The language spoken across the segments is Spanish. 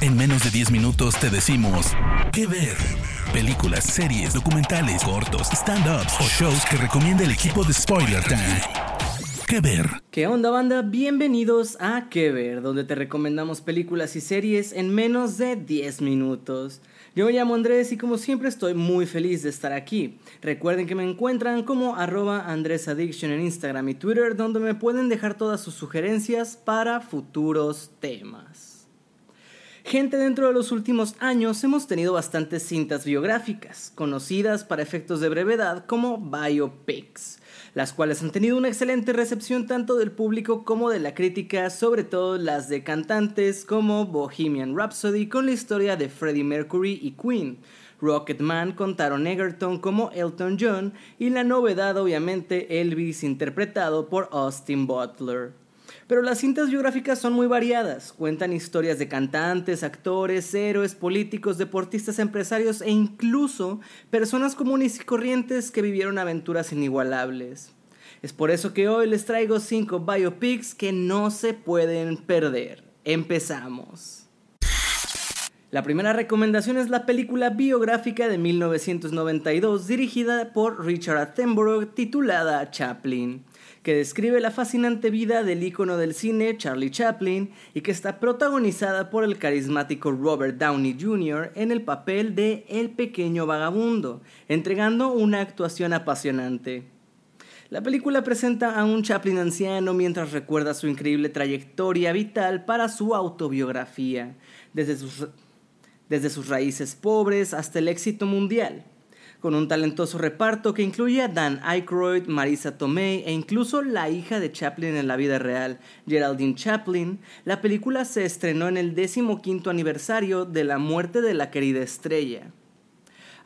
En menos de 10 minutos te decimos qué ver. Películas, series, documentales, cortos, stand-ups o shows que recomienda el equipo de Spoiler Time. ¿Qué ver? ¿Qué onda banda? Bienvenidos a ¿Qué ver? Donde te recomendamos películas y series en menos de 10 minutos. Yo me llamo Andrés y como siempre estoy muy feliz de estar aquí. Recuerden que me encuentran como arroba AndrésAddiction en Instagram y Twitter donde me pueden dejar todas sus sugerencias para futuros temas. Gente, dentro de los últimos años hemos tenido bastantes cintas biográficas, conocidas para efectos de brevedad como biopics, las cuales han tenido una excelente recepción tanto del público como de la crítica, sobre todo las de cantantes como Bohemian Rhapsody con la historia de Freddie Mercury y Queen, Rocketman con Taron Egerton como Elton John y la novedad obviamente Elvis interpretado por Austin Butler. Pero las cintas biográficas son muy variadas, cuentan historias de cantantes, actores, héroes, políticos, deportistas, empresarios e incluso personas comunes y corrientes que vivieron aventuras inigualables. Es por eso que hoy les traigo 5 biopics que no se pueden perder. Empezamos. La primera recomendación es la película biográfica de 1992 dirigida por Richard Attenborough titulada Chaplin que describe la fascinante vida del ícono del cine Charlie Chaplin y que está protagonizada por el carismático Robert Downey Jr. en el papel de El pequeño vagabundo, entregando una actuación apasionante. La película presenta a un Chaplin anciano mientras recuerda su increíble trayectoria vital para su autobiografía, desde sus, desde sus raíces pobres hasta el éxito mundial con un talentoso reparto que incluye a Dan Aykroyd, Marisa Tomei e incluso la hija de Chaplin en la vida real, Geraldine Chaplin, la película se estrenó en el 15 aniversario de la muerte de la querida estrella.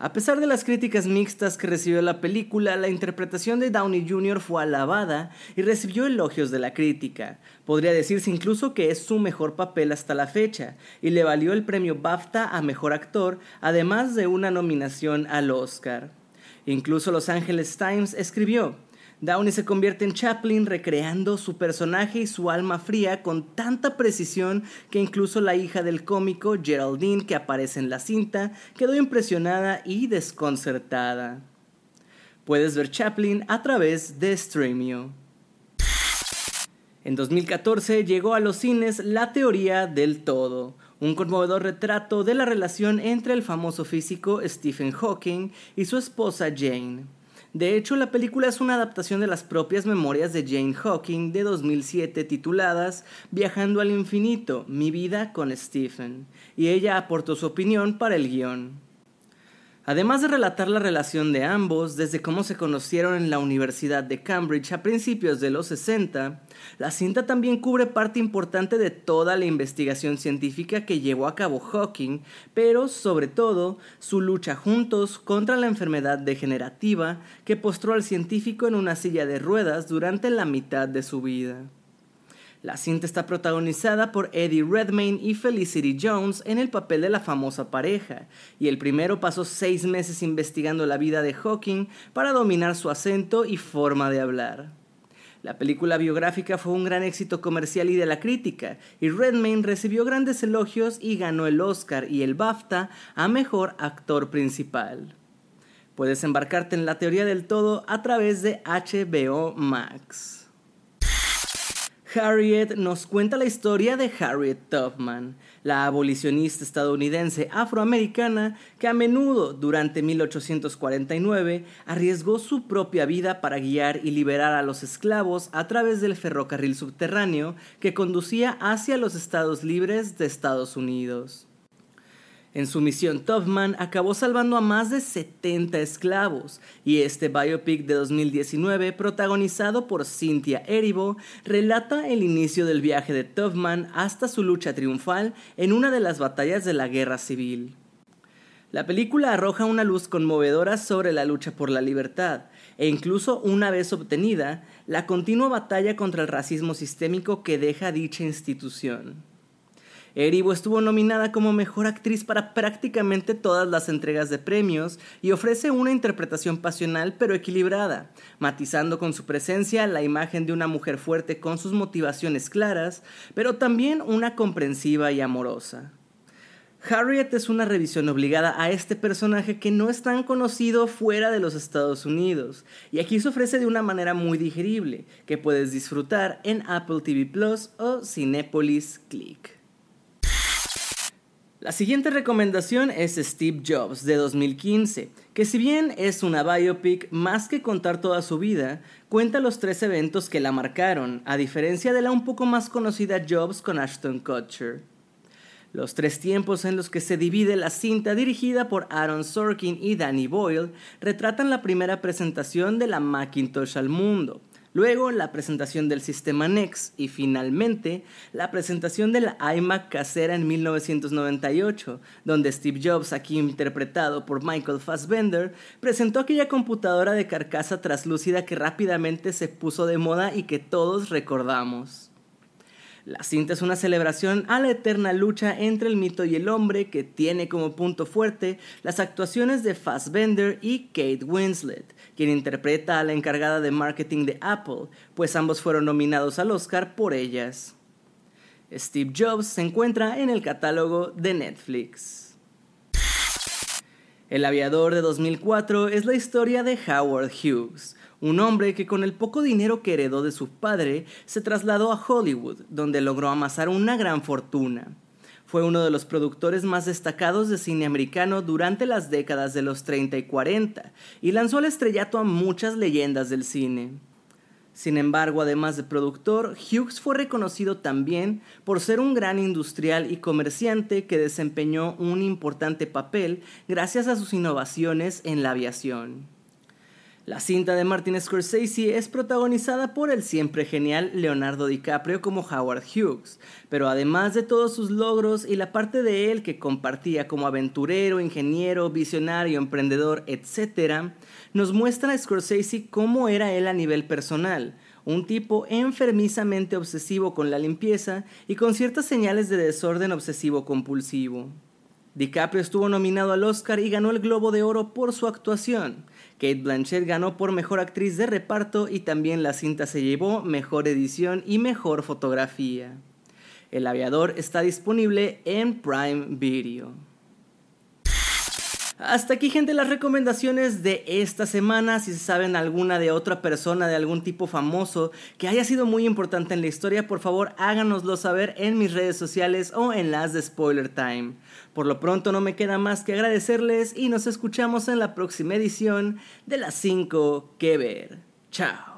A pesar de las críticas mixtas que recibió la película, la interpretación de Downey Jr. fue alabada y recibió elogios de la crítica. Podría decirse incluso que es su mejor papel hasta la fecha, y le valió el premio BAFTA a Mejor Actor, además de una nominación al Oscar. Incluso Los Angeles Times escribió, Downey se convierte en Chaplin recreando su personaje y su alma fría con tanta precisión que incluso la hija del cómico, Geraldine, que aparece en la cinta, quedó impresionada y desconcertada. Puedes ver Chaplin a través de Streamio. En 2014 llegó a los cines La teoría del todo, un conmovedor retrato de la relación entre el famoso físico Stephen Hawking y su esposa Jane. De hecho, la película es una adaptación de las propias memorias de Jane Hawking de 2007 tituladas Viajando al infinito, mi vida con Stephen, y ella aportó su opinión para el guion. Además de relatar la relación de ambos desde cómo se conocieron en la Universidad de Cambridge a principios de los 60, la cinta también cubre parte importante de toda la investigación científica que llevó a cabo Hawking, pero sobre todo su lucha juntos contra la enfermedad degenerativa que postró al científico en una silla de ruedas durante la mitad de su vida. La cinta está protagonizada por Eddie Redmayne y Felicity Jones en el papel de la famosa pareja, y el primero pasó seis meses investigando la vida de Hawking para dominar su acento y forma de hablar. La película biográfica fue un gran éxito comercial y de la crítica, y Redmayne recibió grandes elogios y ganó el Oscar y el BAFTA a Mejor Actor Principal. Puedes embarcarte en la teoría del todo a través de HBO Max. Harriet nos cuenta la historia de Harriet Tubman, la abolicionista estadounidense afroamericana que a menudo durante 1849 arriesgó su propia vida para guiar y liberar a los esclavos a través del ferrocarril subterráneo que conducía hacia los estados libres de Estados Unidos. En su misión, Tubman acabó salvando a más de 70 esclavos, y este biopic de 2019, protagonizado por Cynthia Erivo, relata el inicio del viaje de Tubman hasta su lucha triunfal en una de las batallas de la Guerra Civil. La película arroja una luz conmovedora sobre la lucha por la libertad, e incluso una vez obtenida, la continua batalla contra el racismo sistémico que deja dicha institución. Erivo estuvo nominada como mejor actriz para prácticamente todas las entregas de premios y ofrece una interpretación pasional pero equilibrada, matizando con su presencia la imagen de una mujer fuerte con sus motivaciones claras, pero también una comprensiva y amorosa. Harriet es una revisión obligada a este personaje que no es tan conocido fuera de los Estados Unidos, y aquí se ofrece de una manera muy digerible, que puedes disfrutar en Apple TV Plus o Cinepolis Click. La siguiente recomendación es Steve Jobs de 2015, que si bien es una biopic, más que contar toda su vida, cuenta los tres eventos que la marcaron, a diferencia de la un poco más conocida Jobs con Ashton Kutcher. Los tres tiempos en los que se divide la cinta dirigida por Aaron Sorkin y Danny Boyle retratan la primera presentación de la Macintosh al mundo, luego la presentación del sistema NEX y finalmente la presentación de la iMac casera en 1998, donde Steve Jobs, aquí interpretado por Michael Fassbender, presentó aquella computadora de carcasa traslúcida que rápidamente se puso de moda y que todos recordamos. La cinta es una celebración a la eterna lucha entre el mito y el hombre que tiene como punto fuerte las actuaciones de Fassbender y Kate Winslet, quien interpreta a la encargada de marketing de Apple, pues ambos fueron nominados al Oscar por ellas. Steve Jobs se encuentra en el catálogo de Netflix. El aviador de 2004 es la historia de Howard Hughes, un hombre que con el poco dinero que heredó de su padre se trasladó a Hollywood, donde logró amasar una gran fortuna. Fue uno de los productores más destacados de cine americano durante las décadas de los 30 y 40 y lanzó al estrellato a muchas leyendas del cine. Sin embargo, además de productor, Hughes fue reconocido también por ser un gran industrial y comerciante que desempeñó un importante papel gracias a sus innovaciones en la aviación. La cinta de Martin Scorsese es protagonizada por el siempre genial Leonardo DiCaprio como Howard Hughes, pero además de todos sus logros y la parte de él que compartía como aventurero, ingeniero, visionario, emprendedor, etc., nos muestra a Scorsese cómo era él a nivel personal, un tipo enfermizamente obsesivo con la limpieza y con ciertas señales de desorden obsesivo compulsivo. DiCaprio estuvo nominado al Oscar y ganó el Globo de Oro por su actuación. Kate Blanchett ganó por Mejor Actriz de Reparto y también la cinta se llevó Mejor Edición y Mejor Fotografía. El aviador está disponible en Prime Video. Hasta aquí, gente, las recomendaciones de esta semana. Si saben alguna de otra persona, de algún tipo famoso que haya sido muy importante en la historia, por favor háganoslo saber en mis redes sociales o en las de Spoiler Time. Por lo pronto no me queda más que agradecerles y nos escuchamos en la próxima edición de las 5 que ver. Chao.